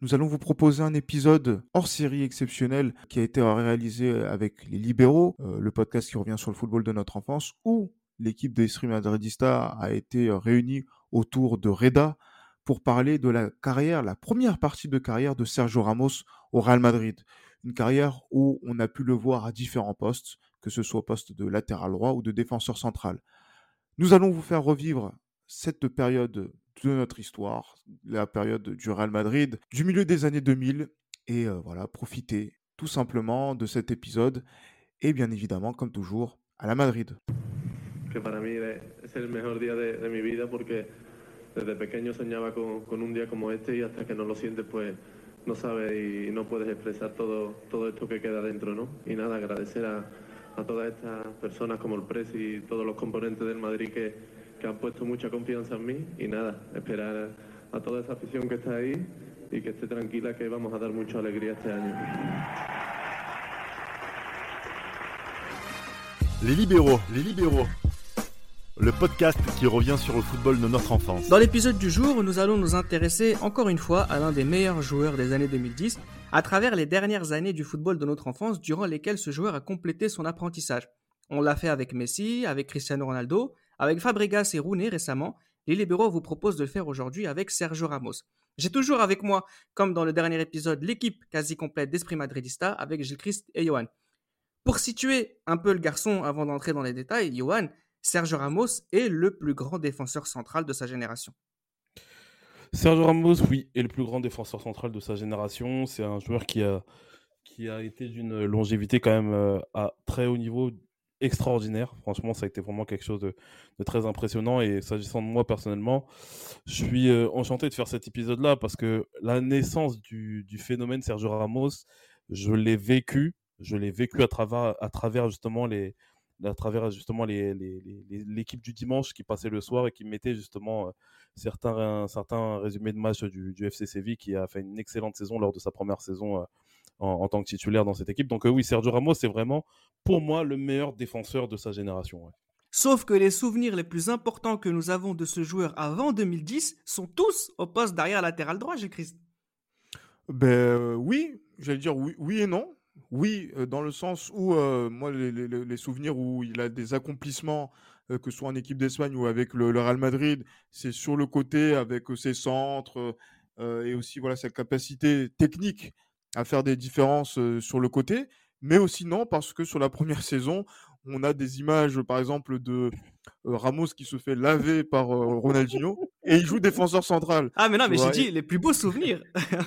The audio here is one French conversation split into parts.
nous allons vous proposer un épisode hors série exceptionnel qui a été réalisé avec les Libéraux, euh, le podcast qui revient sur le football de notre enfance, où l'équipe de Stream Madridista a été réunie autour de Reda pour parler de la carrière, la première partie de carrière de Sergio Ramos au Real Madrid. Une carrière où on a pu le voir à différents postes, que ce soit au poste de latéral droit ou de défenseur central. Nous allons vous faire revivre cette période de notre histoire, la période du Real Madrid, du milieu des années 2000. Et euh, voilà, profitez tout simplement de cet épisode. Et bien évidemment, comme toujours, à la Madrid. Que para mí es el mejor día de, de mi vida porque desde pequeño soñaba con, con, un día como este y hasta que no lo sientes pues no sabes y no puedes expresar todo, todo esto que queda dentro, ¿no? Y nada, agradecer a, a todas estas personas como el Presi y todos los componentes del Madrid que, que han puesto mucha confianza en mí y nada, esperar a toda esa afición que está ahí y que esté tranquila que vamos a dar mucha alegría este año. Les libéraux, les libéraux. Le podcast qui revient sur le football de notre enfance. Dans l'épisode du jour, nous allons nous intéresser encore une fois à l'un des meilleurs joueurs des années 2010 à travers les dernières années du football de notre enfance durant lesquelles ce joueur a complété son apprentissage. On l'a fait avec Messi, avec Cristiano Ronaldo, avec Fabregas et Rooney récemment, les libéraux vous proposent de le faire aujourd'hui avec Sergio Ramos. J'ai toujours avec moi, comme dans le dernier épisode, l'équipe quasi complète d'Esprit Madridista avec Gilles Christ et Johan. Pour situer un peu le garçon avant d'entrer dans les détails, Johan, Sergio Ramos est le plus grand défenseur central de sa génération. Sergio Ramos, oui, est le plus grand défenseur central de sa génération. C'est un joueur qui a, qui a été d'une longévité quand même euh, à très haut niveau extraordinaire. Franchement, ça a été vraiment quelque chose de, très impressionnant. Et s'agissant de moi personnellement, je suis euh, enchanté de faire cet épisode-là parce que la naissance du, phénomène Sergio Ramos, je l'ai vécu. Je l'ai vécu à travers, à travers justement les, à travers justement l'équipe du dimanche qui passait le soir et qui mettait justement euh, certains, certains résumés de match du, du FC Séville qui a fait une excellente saison lors de sa première saison euh, en, tant que titulaire dans cette équipe. Donc euh, oui, Sergio Ramos, c'est vraiment pour moi le meilleur défenseur de sa génération. Sauf que les souvenirs les plus importants que nous avons de ce joueur avant 2010 sont tous au poste d'arrière latéral droit, j'ai Christ. Ben euh, oui, j'allais dire oui, oui et non. Oui, euh, dans le sens où moi les, souvenirs où il a des accomplissements, que ce soit en équipe d'Espagne ou avec le, le Real Madrid, c'est sur le côté avec ses centres et aussi voilà sa capacité technique à faire des différences sur le côté, mais aussi non, parce que sur la première saison, on a des images, par exemple, de Ramos qui se fait laver par Ronaldinho et il joue défenseur central. Ah, mais non, mais j'ai dit les plus beaux souvenirs.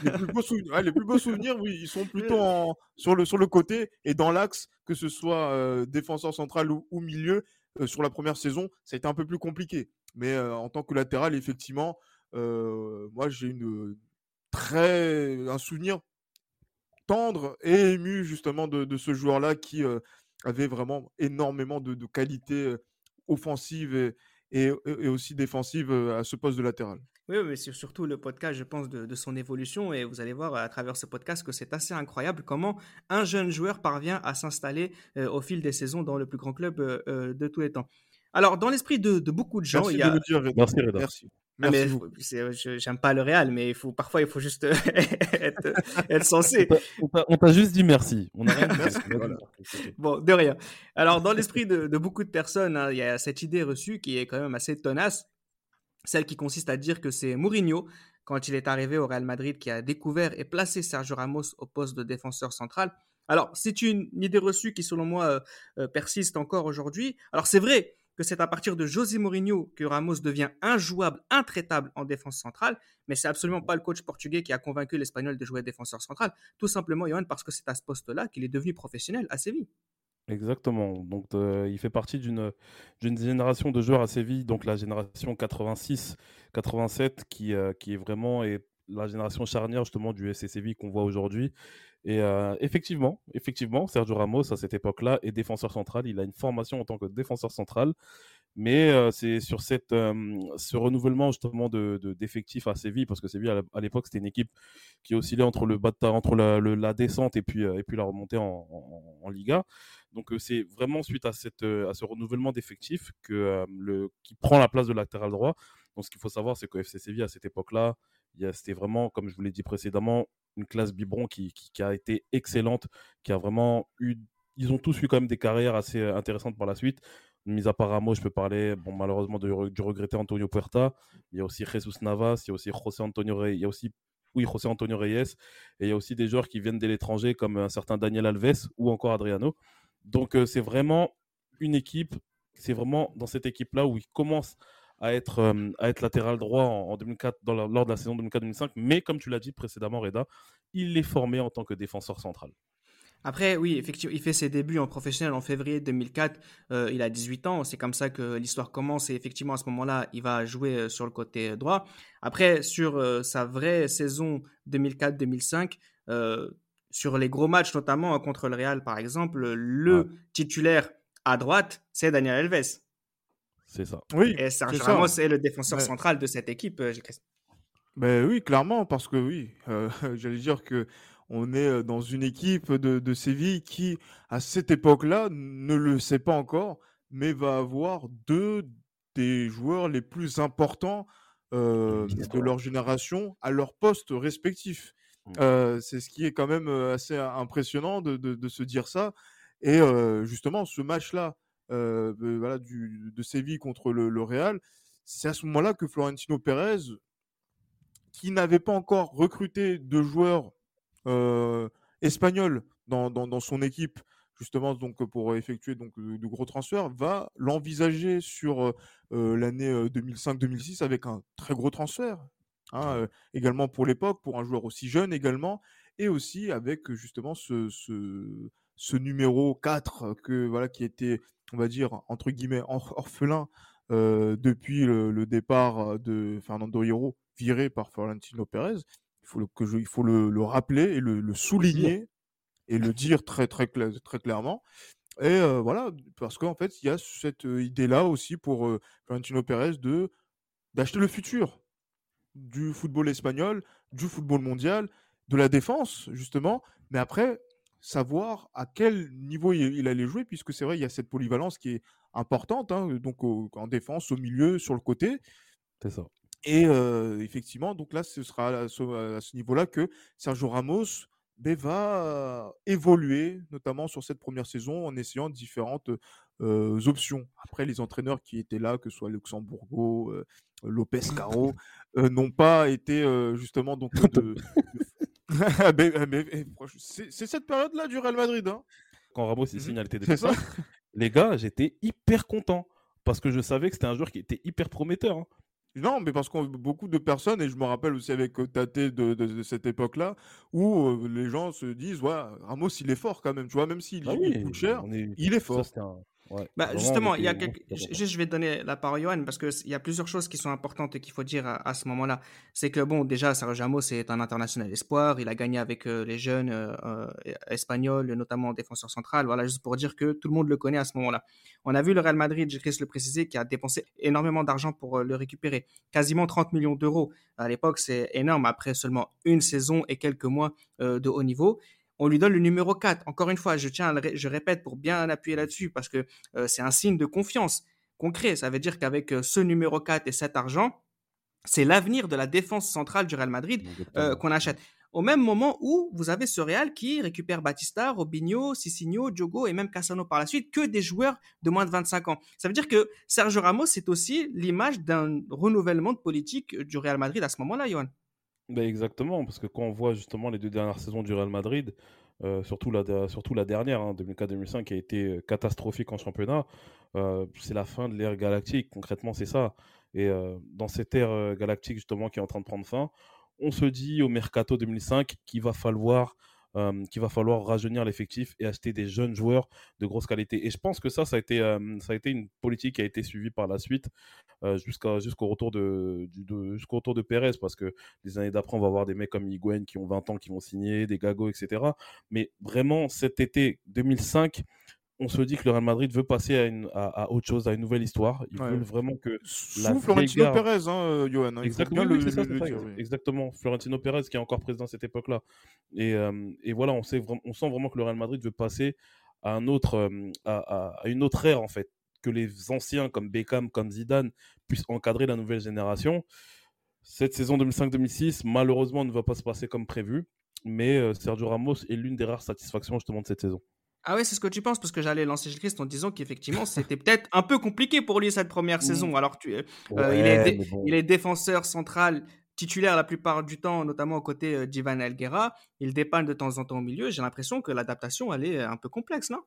les, plus beaux souvenirs les plus beaux souvenirs, oui, ils sont plutôt sur, le, sur le côté et dans l'axe, que ce soit défenseur central ou, ou milieu. sur la première saison, ça a été un peu plus compliqué. Mais en tant que latéral, effectivement, moi j'ai une très un souvenir tendre et ému justement de, ce joueur-là qui avait vraiment énormément de, de qualités offensives et, aussi défensives à ce poste de latéral. Oui, mais c'est surtout le podcast, je pense, de, son évolution. Et vous allez voir à travers ce podcast que c'est assez incroyable comment un jeune joueur parvient à s'installer au fil des saisons dans le plus grand club de tous les temps. Alors, dans l'esprit de, beaucoup de gens, Merci il y a... De le dire, Merci, Merci. Ah, j'aime pas le Real, mais il faut, parfois il faut juste être, être, censé. On t'a juste dit merci. On a rien Bon, de rien. Alors, dans l'esprit de, beaucoup de personnes, hein, il y a cette idée reçue qui est quand même assez tenace, celle qui consiste à dire que c'est Mourinho, quand il est arrivé au Real Madrid, qui a découvert et placé Sergio Ramos au poste de défenseur central. Alors, c'est une idée reçue qui, selon moi, euh, euh, persiste encore aujourd'hui. Alors, c'est vrai, c'est à partir de José Mourinho que Ramos devient injouable, intraitable en défense centrale, mais c'est absolument pas le coach portugais qui a convaincu l'Espagnol de jouer défenseur central, tout simplement, Johan, parce que c'est à ce poste-là qu'il est devenu professionnel à Séville. Exactement. Donc, euh, il fait partie d'une génération de joueurs à Séville, donc la génération 86-87, qui, euh, qui est vraiment la génération charnière justement du SC Séville qu'on voit aujourd'hui. Et euh, effectivement, effectivement, Sergio Ramos, à cette époque-là, est défenseur central. Il a une formation en tant que défenseur central. Mais euh, c'est sur cette, euh, ce renouvellement justement de, d'effectifs à Séville, parce que Séville, à l'époque, c'était une équipe qui oscillait entre, le entre la, descente et puis, et puis la remontée en, Liga. Donc c'est vraiment suite à, cette, à ce renouvellement d'effectifs qui prend la place de latéral droit. Donc ce qu'il faut savoir, c'est que FC Séville, à cette époque-là, c'était vraiment, comme je vous l'ai dit précédemment, une classe biberon qui, qui, a été excellente, qui a vraiment eu. Ils ont tous eu quand même des carrières assez euh, intéressantes par la suite. Mis à part Ramos, je peux parler bon, malheureusement du, regretté Antonio Puerta. Il y a aussi Jesus Navas, il y a aussi José Antonio Reyes. Il y a aussi, oui, José Antonio Reyes. Et il y a aussi des joueurs qui viennent de l'étranger comme un certain Daniel Alves ou encore Adriano. Donc euh, c'est vraiment une équipe, c'est vraiment dans cette équipe-là où ils commencent à être, euh, à être latéral droit en, 2004, dans lors de la saison 2004-2005. Mais comme tu l'as dit précédemment, Reda, il est formé en tant que défenseur central. Après, oui, effectivement, il fait ses débuts en professionnel en février 2004. Euh, il a 18 ans. C'est comme ça que l'histoire commence. Et effectivement, à ce moment-là, il va jouer euh, sur le côté droit. Après, sur sa vraie saison 2004-2005, sur les gros matchs, notamment contre le Real, par exemple, le titulaire à droite, c'est Daniel Alves. C'est ça. Oui. Et Sergio Ramos est le défenseur central de cette équipe, euh, Ben oui, clairement, parce que oui, euh, j'allais dire que on est euh, dans une équipe de, de Séville qui, à cette époque-là, ne le sait pas encore, mais va avoir deux des joueurs les plus importants de leur génération à leur poste respectif. Mmh. c'est ce qui est quand même assez impressionnant de, de, de se dire ça. Et justement, ce match-là, euh, voilà, du, de Séville contre le, Real, c'est à ce moment-là que Florentino Pérez, qui n'avait pas encore recruté de joueurs euh, espagnols dans, dans, son équipe, justement donc pour effectuer donc de, gros transferts, va l'envisager sur euh, l'année 2005-2006 avec un très gros transfert, hein, également pour l'époque, pour un joueur aussi jeune également, et aussi avec justement ce, ce, ce numéro 4 que voilà qui était on va dire, entre guillemets, orphelin euh, depuis le, départ de Fernando Hierro, viré par Florentino Pérez. Il faut le, que il faut le, rappeler et le, souligner et le dire très, très, très clairement. Et euh, voilà, parce qu'en fait, il y a cette euh, idée-là aussi pour Florentino Pérez de d'acheter le futur du football espagnol, du football mondial, de la défense, justement. Mais après, savoir à quel niveau il, allait jouer, puisque c'est vrai, il y a cette polyvalence qui est importante, hein, donc en défense, au milieu, sur le côté. C'est ça. Et effectivement, donc là, ce sera à ce, niveau-là que Sergio Ramos ben, va évoluer, notamment sur cette première saison, en essayant différentes options. Après, les entraîneurs qui étaient là, que ce soit Luxembourgo, Lopez Caro, n'ont pas été justement donc de, c'est cette période-là du Real Madrid. Hein. Quand Ramos est signé à ça les gars, j'étais hyper content parce que je savais que c'était un joueur qui était hyper prometteur. Hein. Non, mais parce que beaucoup de personnes, et je me rappelle aussi avec euh, Tate de, de, cette époque-là, où euh, les gens se disent, ouais, Ramos, il est fort quand même, tu vois, même s'il ah coûte cher, il est fort. Bah, justement, il y a je vais donner la parole à Johan parce qu'il y a plusieurs choses qui sont importantes et qu'il faut dire à, ce moment-là. C'est que, bon, déjà, Sergio Ramos est un international espoir. Il a gagné avec euh, les jeunes euh, euh, espagnols, notamment en défenseur central. Voilà, juste pour dire que tout le monde le connaît à ce moment-là. On a vu le Real Madrid, je le préciser, qui a dépensé énormément d'argent pour le récupérer. Quasiment 30 millions d'euros. À l'époque, c'est énorme après seulement une saison et quelques mois de haut niveau on lui donne le numéro 4. Encore une fois, je tiens, je répète pour bien appuyer là-dessus parce que euh, c'est un signe de confiance concret. Ça veut dire qu'avec euh, ce numéro 4 et cet argent, c'est l'avenir de la défense centrale du Real Madrid euh, qu'on achète. Au même moment où vous avez ce Real qui récupère Batista, Robinho, Cicinho, Diogo et même Cassano par la suite, que des joueurs de moins de 25 ans. Ça veut dire que Sergio Ramos, c'est aussi l'image d'un renouvellement de politique du Real Madrid à ce moment-là, Johan. Ben exactement, parce que quand on voit justement les deux dernières saisons du Real Madrid, euh, surtout, la, surtout la dernière, 2004-2005, hein, qui a été euh, catastrophique en championnat, euh, c'est la fin de l'ère galactique. Concrètement, c'est ça. Et dans cette ère galactique justement qui est en train de prendre fin, on se dit au mercato 2005 qu'il va falloir qu'il va falloir rajeunir l'effectif et acheter des jeunes joueurs de grosse qualité. Et je pense que ça, ça a été, ça a été une politique qui a été suivie par la suite jusqu'au retour de, de, jusqu'au retour de Pérez, parce que les années d'après, on va avoir des mecs comme Higuain qui ont 20 ans, qui vont signer, des Gago, etc. Mais vraiment, cet été 2005, on se dit que le Real Madrid veut passer à, une, à, autre chose, à une nouvelle histoire. Ils veulent vraiment que. Sous Florentino Pérez, hein, Johan. Hein, exactement, exactement. Florentino Pérez qui est encore président à cette époque-là. Et, euh, et, voilà, on, sait, on sent vraiment que le Real Madrid veut passer à, un autre, euh, à, à, une autre ère, en fait. Que les anciens comme Beckham, comme Zidane puissent encadrer la nouvelle génération. Cette saison 2005-2006, malheureusement, ne va pas se passer comme prévu. Mais euh, Sergio Ramos est l'une des rares satisfactions justement de cette saison. Ah ouais, c'est ce que tu penses parce que j'allais lancer Gilles Christ en disant qu'effectivement c'était peut-être un peu compliqué pour lui cette première saison. Alors tu, euh, il, est il, est défenseur central titulaire la plupart du temps, notamment aux côtés euh, d'Ivan Elguera. Il dépanne de temps en temps au milieu. J'ai l'impression que l'adaptation elle est un peu complexe, non?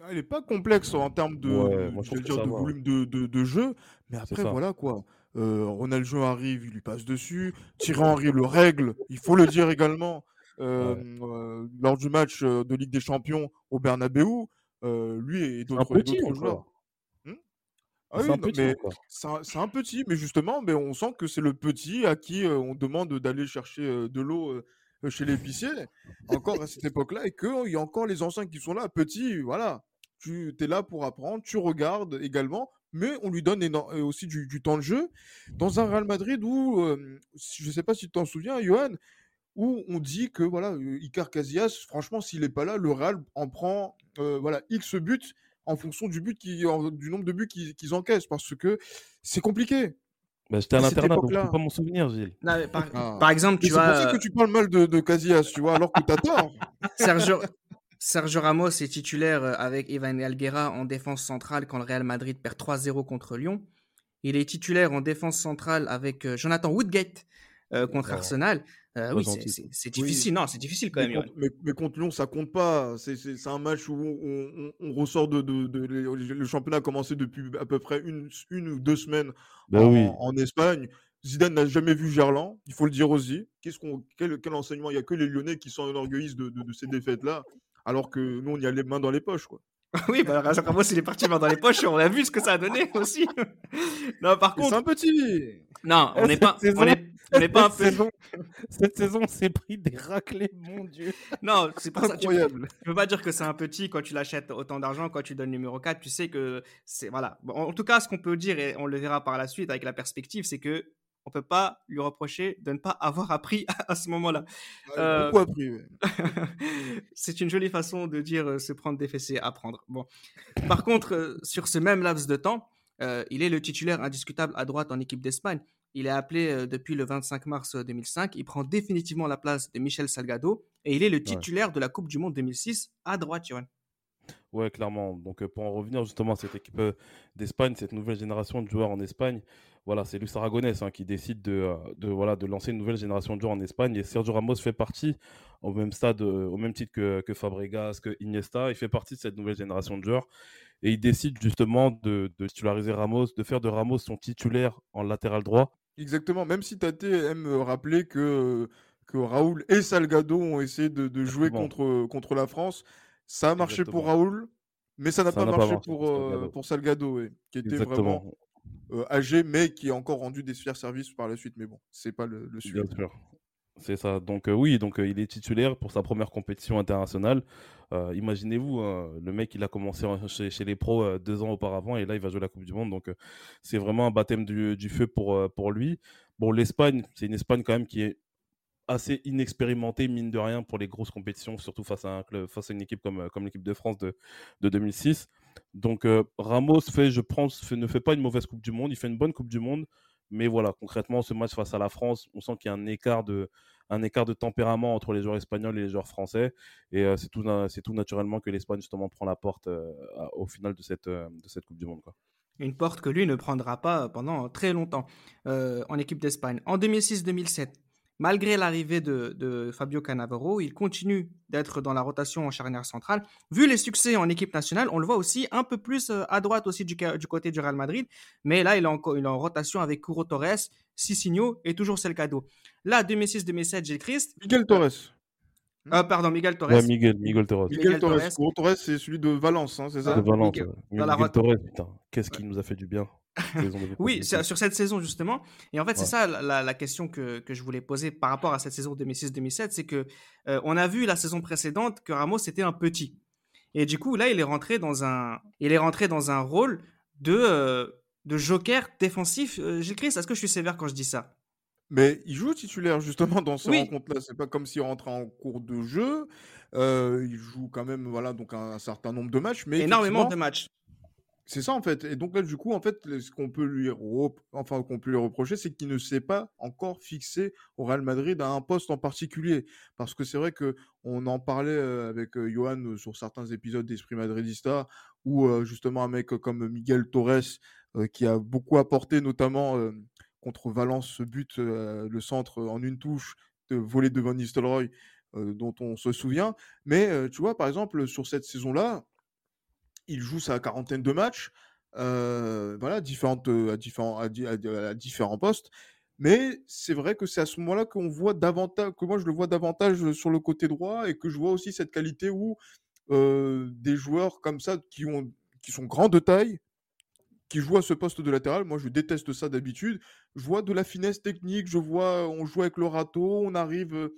Ah, Elle n'est pas complexe en termes de, dire, de volume de, de, jeu, mais après voilà quoi. Euh, Ronaldo arrive, il lui passe dessus. Thierry Henry le règle, il faut le dire également. Lors du match de Ligue des Champions au Bernabeu, lui et d'autres joueurs. Mmh? Ah c'est un, petit, c'est un petit, mais justement, mais on sent que c'est le petit à qui on demande d'aller chercher de l'eau chez l'épicier, encore à cette époque-là, et qu'il y a encore les anciens qui sont là, petit, voilà, tu es là pour apprendre, tu regardes également, mais on lui donne aussi du, temps de jeu. Dans un Real Madrid où, je ne sais pas si tu t'en souviens, Johan, où on dit que voilà, Icar Casillas, franchement, s'il n'est pas là, le Real en prend voilà, X buts en fonction du, but qui, du nombre de buts qu'ils encaissent, parce que c'est compliqué. Bah, J'étais à l'internat, donc je peux pas m'en souvenir, Gilles. Ah. par, exemple, tu vois. C'est pour ça que tu parles mal de, Casillas, tu vois, alors que tu as tort. Sergio, Sergio Ramos est titulaire avec Ivan Alguera en défense centrale quand le Real Madrid perd 3-0 contre Lyon. Il est titulaire en défense centrale avec Jonathan Woodgate contre Arsenal. Euh, oui, c'est difficile. Non, c'est difficile quand mais même. Contre, mais, contre Lyon, ça compte pas. C'est un match où on, ressort de, Le championnat a commencé depuis à peu près une, une ou deux semaines bah en, Espagne. Zidane n'a jamais vu Gerland, il faut le dire aussi. Qu'est-ce qu'on, quel, quel, enseignement? Il n'y a que les Lyonnais qui s'enorgueillissent de, de, ces défaites-là, alors que nous, on y a les mains dans les poches. Quoi. oui, bah, Raja Ramos, il est parti main dans les poches on a vu ce que ça a donné aussi. non, par contre. C'est un petit. Non, on n'est pas. On est, on pas un peu... saison, cette saison, on s'est pris des raclés, mon Dieu. Non, c'est pas incroyable. Ça. Tu, peux pas dire que c'est un petit quand tu l'achètes autant d'argent, quand tu donnes numéro 4, tu sais que c'est voilà. en tout cas, ce qu'on peut dire et on le verra par la suite avec la perspective, c'est que on peut pas lui reprocher de ne pas avoir appris à ce moment-là. Euh... appris. c'est une jolie façon de dire euh, se prendre des fessées, apprendre. Bon. Par contre, euh, sur ce même laps de temps, il est le titulaire indiscutable à droite en équipe d'Espagne. Il est appelé depuis le 25 mars 2005. Il prend définitivement la place de Michel Salgado et il est le titulaire de la Coupe du Monde 2006 à droite, Johan. Ouais, clairement. Donc, pour en revenir justement à cette équipe d'Espagne, cette nouvelle génération de joueurs en Espagne, voilà, c'est Luis Aragonès hein, qui décide de, de, voilà, de lancer une nouvelle génération de joueurs en Espagne. Et Sergio Ramos fait partie, au même stade, au même titre que, que Fabregas, que Iniesta, il fait partie de cette nouvelle génération de joueurs. Et il décide justement de, de titulariser Ramos, de faire de Ramos son titulaire en latéral droit. Exactement, même si Tate aime rappeler que, que Raoul et Salgado ont essayé de, de jouer contre, contre la France, ça a marché pour Raoul, mais ça n'a pas, marché pour, Salgado, pour Salgado qui était vraiment euh, âgé, mais qui a encore rendu des fiers services par la suite. Mais bon, c'est pas le, le sujet. Bien sûr. C'est ça. Donc euh, oui, donc euh, il est titulaire pour sa première compétition internationale. Imaginez-vous, hein, le mec il a commencé chez, chez les pros deux ans auparavant et là il va jouer la Coupe du Monde. Donc c'est vraiment un baptême du, du feu pour, pour lui. Bon, l'Espagne, c'est une Espagne quand même qui est assez inexpérimentée, mine de rien, pour les grosses compétitions, surtout face à, un club, face à une équipe comme, comme l'équipe de France de, de 2006. Donc euh, Ramos ne fait pas une mauvaise Coupe du Monde, il fait une bonne Coupe du Monde, mais voilà, concrètement, ce match face à la France, on sent qu'il y a un écart de, tempérament entre les joueurs espagnols et les joueurs français, et euh, c'est tout, naturellement que l'Espagne justement prend la porte euh, au final de cette, Coupe du Monde. Une porte que lui ne prendra pas pendant très longtemps en équipe d'Espagne. En 2006-2007, Malgré l'arrivée de, Fabio Cannavaro, il continue d'être dans la rotation en charnière centrale. Vu les succès en équipe nationale, on le voit aussi un peu plus euh, à droite aussi du, côté du Real Madrid. Mais là, il est, en, en rotation avec Curo Torres, Cicinho et toujours Selcado. Là, 2006-2007, Gilles Christ. Miguel Torres. Ah, pardon, Miguel Torres. Ouais, Miguel, Miguel Torres. Miguel, Miguel Torres. Torres. Hugo Torres, c'est celui de Valence, hein, c'est ça De Valence. Miguel- ouais. dans la Miguel route. Torres, putain, qu'est-ce qui nous a fait du bien. Saison 2007. Oui, sur cette saison justement. Et en fait, c'est ça la, la- question que, que je voulais poser par rapport à cette saison 2006-2007, c'est que euh, on a vu la saison précédente que Ramos était un petit. Et du coup, là, il est rentré dans un, il est rentré dans un rôle de, euh, de joker défensif. Euh, Gilles Christ, est-ce que je suis sévère quand je dis ça? Mais il joue titulaire justement dans ces Oui. rencontres-là. C'est pas comme s'il rentrait en cours de jeu. Euh, il joue quand même voilà donc un, un certain nombre de matchs, mais Énormément de matchs. C'est ça en fait. Et donc là du coup en fait ce qu'on peut lui enfin qu'on peut lui reprocher c'est qu'il ne s'est pas encore fixé au Real Madrid à un poste en particulier parce que c'est vrai que on en parlait euh, avec euh, Johan euh, sur certains épisodes d'Esprit Madridista où justement un mec comme Miguel Torres qui a beaucoup apporté notamment contre Valence ce but le centre en une touche volé de Van Nistelrooy dont on se souvient mais tu vois par exemple sur cette saison-là il joue sa quarantaine de matchs, voilà, à, différents, postes. Mais c'est vrai que c'est à ce moment-là qu'on voit davantage, que moi je le vois davantage sur le côté droit et que je vois aussi cette qualité où des joueurs comme ça qui, ont, qui sont grands de taille, qui jouent à ce poste de latéral, moi je déteste ça d'habitude. Je vois de la finesse technique, je vois, on joue avec le râteau, on arrive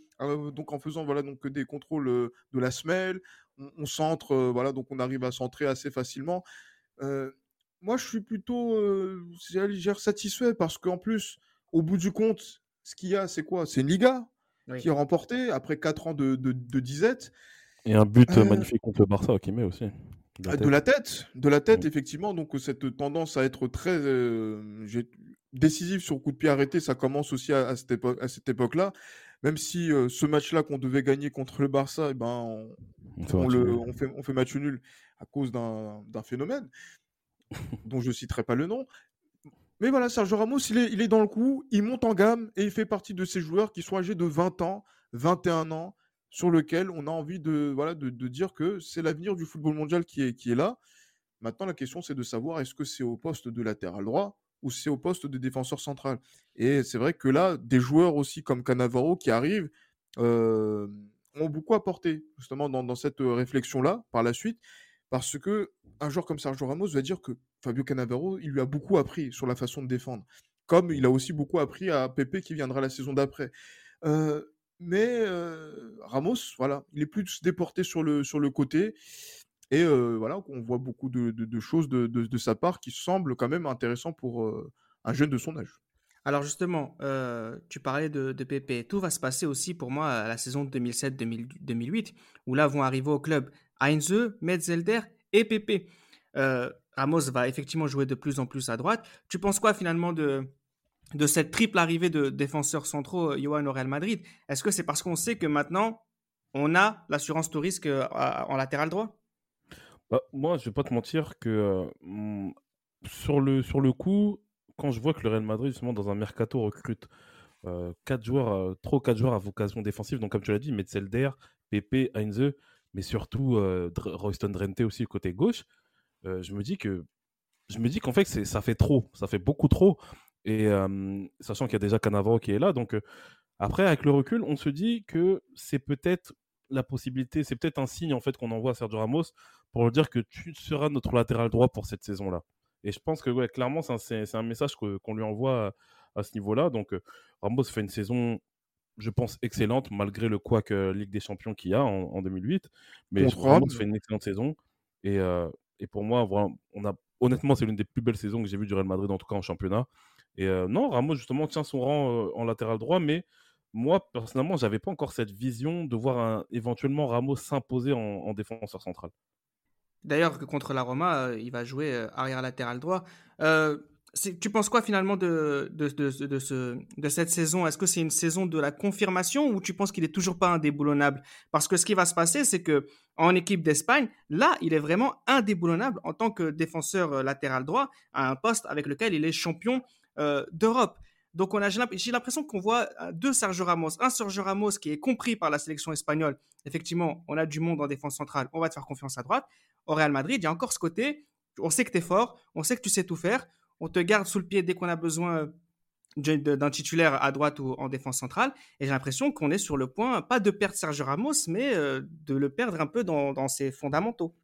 donc en faisant voilà donc des contrôles de la semelle, on, on centre, euh, voilà donc on arrive à centrer assez facilement. Euh, moi je suis plutôt, euh, satisfait parce qu'en plus au bout du compte, ce qu'il y a c'est quoi? C'est une Liga Oui. qui est remportée après 4 ans de, de, de disette. Et un but euh, magnifique contre le Barça qui met aussi. De la tête. De la tête, de la tête, Mm. effectivement. Donc, cette tendance à être très euh, j'ai- décisive sur coup de pied arrêté, ça commence aussi à, à cette époque, à cette époque-là. Même si euh, ce match-là qu'on devait gagner contre le Barça, eh ben, on, On fait on le, fait, on fait match nul à cause d'un phénomène dont je ne citerai pas le nom. Mais voilà, Sergio Ramos, il est, il est dans le coup, il monte en gamme et il fait partie de ces joueurs qui sont âgés de 20 ans, 21 ans, sur lequel on a envie de, voilà, de, de dire que c'est l'avenir du football mondial qui est, qui est là. Maintenant, la question, c'est de savoir est-ce que c'est au poste de latéral droit ou c'est au poste de défenseur central. Et c'est vrai que là, des joueurs aussi comme Cannavaro qui arrivent euh, ont beaucoup apporté justement dans, cette réflexion-là par la suite, parce que un joueur comme Sergio Ramos va dire que Fabio Cannavaro, il lui a beaucoup appris sur la façon de défendre, comme il a aussi beaucoup appris à Pepe qui viendra la saison d'après. Mais Ramos, voilà, il est plus déporté sur le, sur le côté. Et voilà, on voit beaucoup de, choses de, de- sa part qui semblent quand même intéressants pour un jeune de son âge. Alors justement, euh, tu parlais de, de Pepe. Tout va se passer aussi pour moi à la saison 2007-2008, où là vont arriver au club Heinze, Metzelder et Pepe. Euh, Ramos va effectivement jouer de plus en plus à droite. Tu penses quoi finalement de, de cette triple arrivée de défenseurs centraux, euh, Johan au Real Madrid? Est-ce que c'est parce qu'on sait que maintenant, on a l'assurance tout risque euh, en latéral droit? Bah, moi, je vais pas te mentir que sur, le, sur le coup, quand je vois que le Real Madrid, justement, dans un mercato, recrute euh, quatre joueurs, euh, trop quatre joueurs à vocation défensive, donc comme tu l'as dit, Metzelder, Pepe, Heinze, mais surtout euh, Royston Drenthe aussi, côté gauche, euh, je me dis que je me dis qu'en fait, ça fait trop, ça fait beaucoup trop. Et sachant qu'il y a déjà Cannavaro qui est là, donc après, avec le recul, on se dit que c'est peut-être la possibilité, c'est peut-être un signe en fait qu'on envoie à Sergio Ramos pour lui dire que tu seras notre latéral droit pour cette saison-là. Et je pense que ouais, clairement, c'est un, message qu'on lui envoie à, à ce niveau-là. Donc euh, Ramos fait une saison, je pense, excellente, malgré le couac euh, Ligue des Champions qu'il y a en, en 2008. Mais Contre Ramos fait une excellente saison. Et, euh, et pour moi, voilà, on a, honnêtement, c'est l'une des plus belles saisons que j'ai vues du Real Madrid, en tout cas en championnat. Et euh, non, Ramos, justement, tient son rang en latéral droit, mais moi, personnellement, j'avais pas encore cette vision de voir un- éventuellement Ramos s'imposer en, en défenseur central. D'ailleurs, contre la Roma, euh, il va jouer euh, arrière latéral droit. Euh, tu penses quoi finalement de, de, de- de ce, de cette saison? Est-ce que c'est une saison de la confirmation ou tu penses qu'il est toujours pas indéboulonnable? Parce que ce qui va se passer, c'est que en équipe d'Espagne, là, il est vraiment indéboulonnable en tant que défenseur latéral droit à un poste avec lequel il est champion d'Europe. Donc j'ai l'imp- j'ai l'impression qu'on voit deux Sergio Ramos. Un Sergio Ramos qui est compris par la sélection espagnole. Effectivement, on a du monde en défense centrale, on va te faire confiance à droite au Real Madrid, il y a encore ce côté, on sait que tu es fort, on sait que tu sais tout faire, on te garde sous le pied dès qu'on a besoin d'un titulaire à droite ou en défense centrale. Et j'ai l'impression qu'on est sur le point, pas de perdre Sergio Ramos, mais euh, de le perdre un peu dans, dans ses fondamentaux.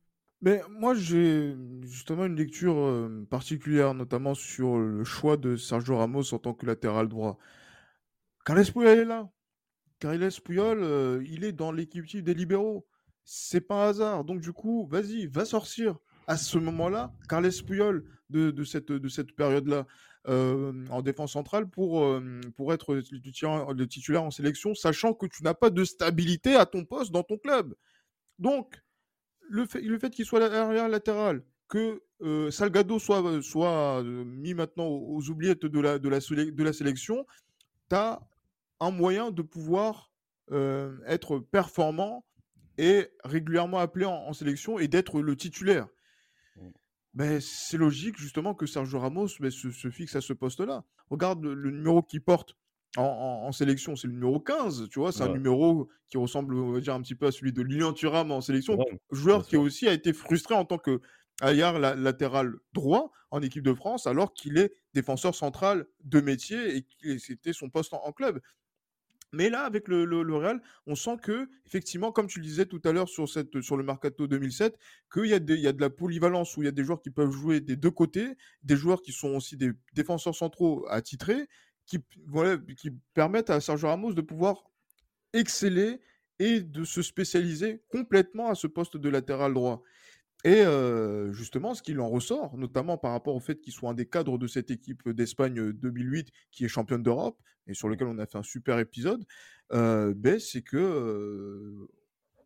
Mais moi, j'ai justement une lecture euh, particulière, notamment sur le choix de Sergio Ramos en tant que latéral droit. Carles Puyol est là. Carles Puyol, euh, il est dans l'équipe des libéraux. C'est pas un hasard. Donc, du coup, vas-y, va sortir à ce moment-là Carles Puyol de, cette, de cette période-là. Euh, en défense centrale pour, pour être le titulaire en sélection, sachant que tu n'as pas de stabilité à ton poste dans ton club. Donc, le fait, qu'il soit arrière latéral, que Salgado soit, mis maintenant aux oubliettes de la, de la, de la sélection, tu as un moyen de pouvoir être performant et régulièrement appelé en sélection et d'être le titulaire. Ben, c'est logique justement que Sergio Ramos ben, se, fixe à ce poste-là. Regarde le, numéro qu'il porte en, sélection, c'est le numéro 15, tu vois, c'est un numéro qui ressemble, on va dire, un petit peu à celui de Lilian Thuram en sélection, joueur qui aussi a été frustré en tant que latéral droit en équipe de France, alors qu'il est défenseur central de métier et que c'était son poste en club. Mais là, avec le, Real, on sent que, effectivement, comme tu le disais tout à l'heure sur, le Mercato 2007, qu'il y, a y a de la polyvalence où il y a des joueurs qui peuvent jouer des deux côtés, des joueurs qui sont aussi des défenseurs centraux attitrés, qui permettent à Sergio Ramos de pouvoir exceller et de se spécialiser complètement à ce poste de latéral droit. Et justement, ce qu'il en ressort, notamment par rapport au fait qu'il soit un des cadres de cette équipe d'Espagne 2008 qui est championne d'Europe et sur lequel on a fait un super épisode, ben, c'est que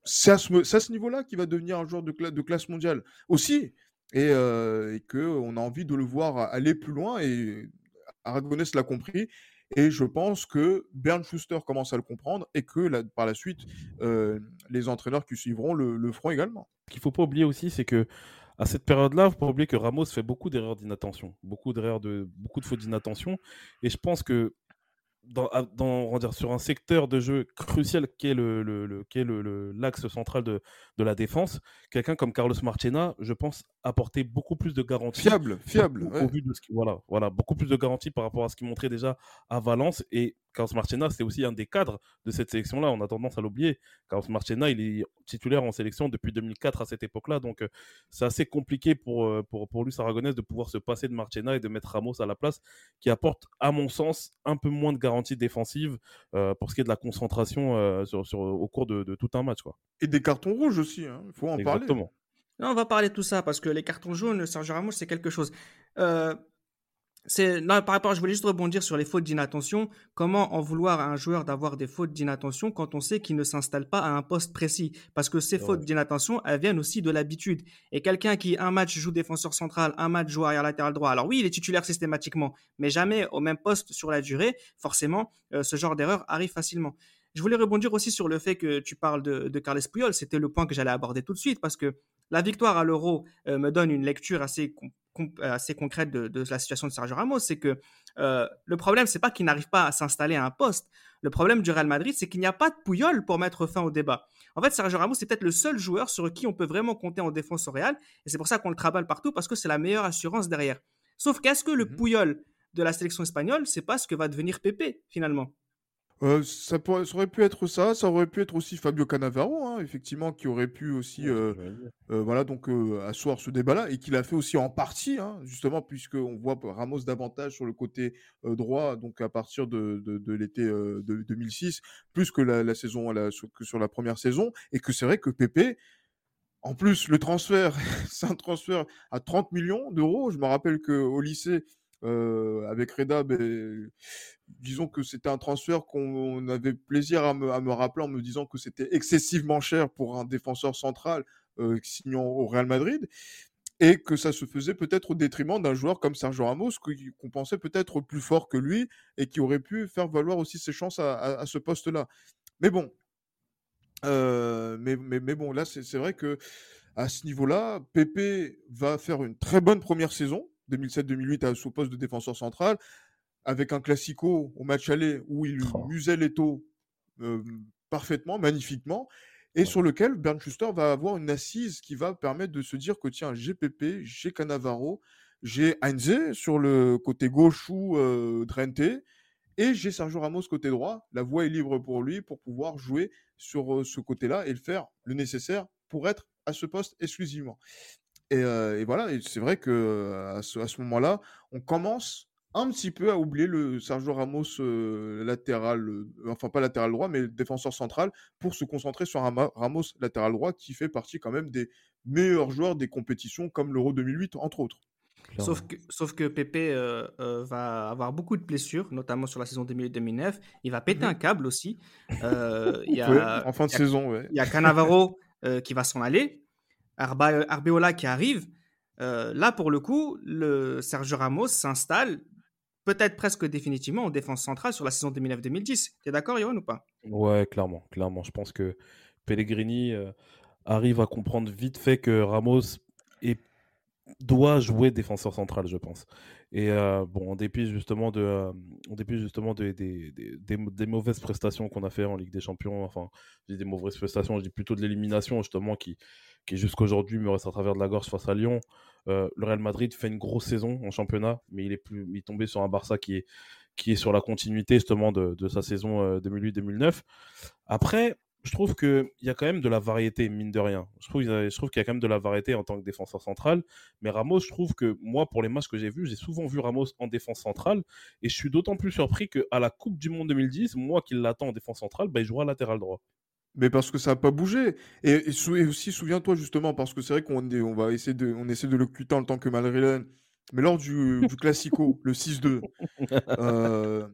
c'est à ce, niveau-là qu'il va devenir un joueur de, classe mondiale aussi. Et, et qu'on a envie de le voir aller plus loin. Et Aragonès l'a compris. Et je pense que Bernd Schuster commence à le comprendre et que par la suite, les entraîneurs qui suivront le, feront également. Ce qu'il ne faut pas oublier aussi, c'est que à cette période-là, il ne faut pas oublier que Ramos fait beaucoup d'erreurs d'inattention, beaucoup d'erreurs de beaucoup de fautes d'inattention. Et je pense que dans, sur un secteur de jeu crucial qui est le, le, l'axe central de, de la défense, quelqu'un comme Carlos Marchena, je pense, apporter beaucoup plus de garanties. Fiable, fiable. Au, vu de ce qui, voilà, voilà, beaucoup plus de garanties par rapport à ce qu'il montrait déjà à Valence. Et Carlos Marchena, c'est aussi un des cadres de cette sélection-là. On a tendance à l'oublier. Carlos Marchena, il est titulaire en sélection depuis 2004 à cette époque-là. Donc, euh, c'est assez compliqué pour, euh, pour, pour lui, Aragonès, de pouvoir se passer de Marchena et de mettre Ramos à la place, qui apporte, à mon sens, un peu moins de garanties défensives euh, pour ce qui est de la concentration sur, sur, au cours de, de, tout un match. Quoi. Et des cartons rouges aussi, il hein. faut en Exactement. parler. Non, on va parler de tout ça parce que les cartons jaunes, Sergio Ramos, c'est quelque chose. Euh, c'est par rapport, je voulais juste rebondir sur les fautes d'inattention. Comment en vouloir à un joueur d'avoir des fautes d'inattention quand on sait qu'il ne s'installe pas à un poste précis? Parce que ces fautes d'inattention, elles viennent aussi de l'habitude. Et quelqu'un qui un match joue défenseur central, un match joue arrière latéral droit. Alors oui, il est titulaire systématiquement, mais jamais au même poste sur la durée. Forcément, euh, ce genre d'erreur arrive facilement. Je voulais rebondir aussi sur le fait que tu parles de, de Carles Puyol. C'était le point que j'allais aborder tout de suite parce que la victoire à l'Euro euh, me donne une lecture assez, assez concrète de, la situation de Sergio Ramos. C'est que euh, le problème, c'est pas qu'il n'arrive pas à s'installer à un poste. Le problème du Real Madrid, c'est qu'il n'y a pas de Puyol pour mettre fin au débat. En fait, Sergio Ramos, c'est peut-être le seul joueur sur qui on peut vraiment compter en défense au Real. Et c'est pour ça qu'on le travaille partout parce que c'est la meilleure assurance derrière. Sauf qu'est-ce que le mmh Puyol de la sélection espagnole, c'est pas ce que va devenir Pepe finalement. Euh, ça, pourrait, aurait pu être ça, ça aurait pu être aussi Fabio Cannavaro, hein, effectivement, qui aurait pu aussi, euh, euh, voilà, donc asseoir ce débat-là et qui l'a fait aussi en partie, hein, justement, puisque on voit Ramos davantage sur le côté droit, donc à partir de, de, l'été de 2006, plus que la, saison, que sur la première saison, et que c'est vrai que Pépé, en plus, le transfert, c'est un transfert à 30 millions d'euros. Je me rappelle qu'au lycée, avec Reda, ben, disons que c'était un transfert qu'on avait plaisir à me, rappeler en me disant que c'était excessivement cher pour un défenseur central signant au Real Madrid et que ça se faisait peut-être au détriment d'un joueur comme Sergio Ramos qu'on pensait peut-être plus fort que lui et qui aurait pu faire valoir aussi ses chances à, ce poste-là. Mais bon, mais, mais, bon, là c'est vrai que à ce niveau-là, Pepe va faire une très bonne première saison 2007-2008 à son poste de défenseur central, avec un classico au match aller où il oh. musait les taux parfaitement, magnifiquement, et sur lequel Bernd Schuster va avoir une assise qui va permettre de se dire que tiens, GPP, j'ai Canavaro, j'ai Heinze sur le côté gauche ou euh, et j'ai Sergio Ramos côté droit. La voie est libre pour lui pour pouvoir jouer sur euh, ce côté-là et le faire le nécessaire pour être à ce poste exclusivement. Et, euh, et voilà, et c'est vrai que à ce, à ce moment-là, on commence un petit peu à oublier le Sergio Ramos euh, latéral, euh, enfin pas latéral droit, mais défenseur central, pour se concentrer sur Ramos latéral droit qui fait partie quand même des meilleurs joueurs des compétitions comme l'Euro 2008, entre autres. Sauf que, sauf que Pepe euh, va avoir beaucoup de blessures, notamment sur la saison 2008-2009. Il va péter Mhm. un câble aussi. Euh, il y Ouais, a, en fin de il y a- saison, ouais. il y a Cannavaro euh, qui va s'en aller, Arba- Arbeola qui arrive. Euh, là, pour le coup, le Sergio Ramos s'installe peut-être presque définitivement en défense centrale sur la saison 2009-2010. Tu es d'accord, Yohan, ou pas? Ouais, clairement, clairement. Je pense que Pellegrini euh, arrive à comprendre vite fait que Ramos doit jouer défenseur central, je pense. Et euh, bon, en dépit justement de, euh, en justement de- des- des- mauvaises prestations qu'on a fait en Ligue des Champions, enfin, dis des mauvaises prestations, je dis plutôt de l'élimination justement qui, qui jusqu'aujourd'hui me reste à travers de la gorge face à Lyon. Euh, le Real Madrid fait une grosse saison en championnat, mais il est plus, il est tombé sur un Barça qui est, qui est sur la continuité justement de, de sa saison euh, 2008-2009. Après, je trouve qu'il y a quand même de la variété, mine de rien. Je trouve, qu'il y a- je trouve qu'il y a quand même de la variété en tant que défenseur central. Mais Ramos, je trouve que moi, pour les matchs que j'ai vus, j'ai souvent vu Ramos en défense centrale. Et je suis d'autant plus surpris qu'à la Coupe du Monde 2010, moi qui l'attends en défense centrale, bah, il jouera latéral droit. Mais parce que ça n'a pas bougé. Et, et sou- et aussi, souviens-toi justement, parce que c'est vrai qu'on on va essayer de, on essaie de le cuiter en tant que Madrilène. Mais lors du, du Classico, le 6-2, euh,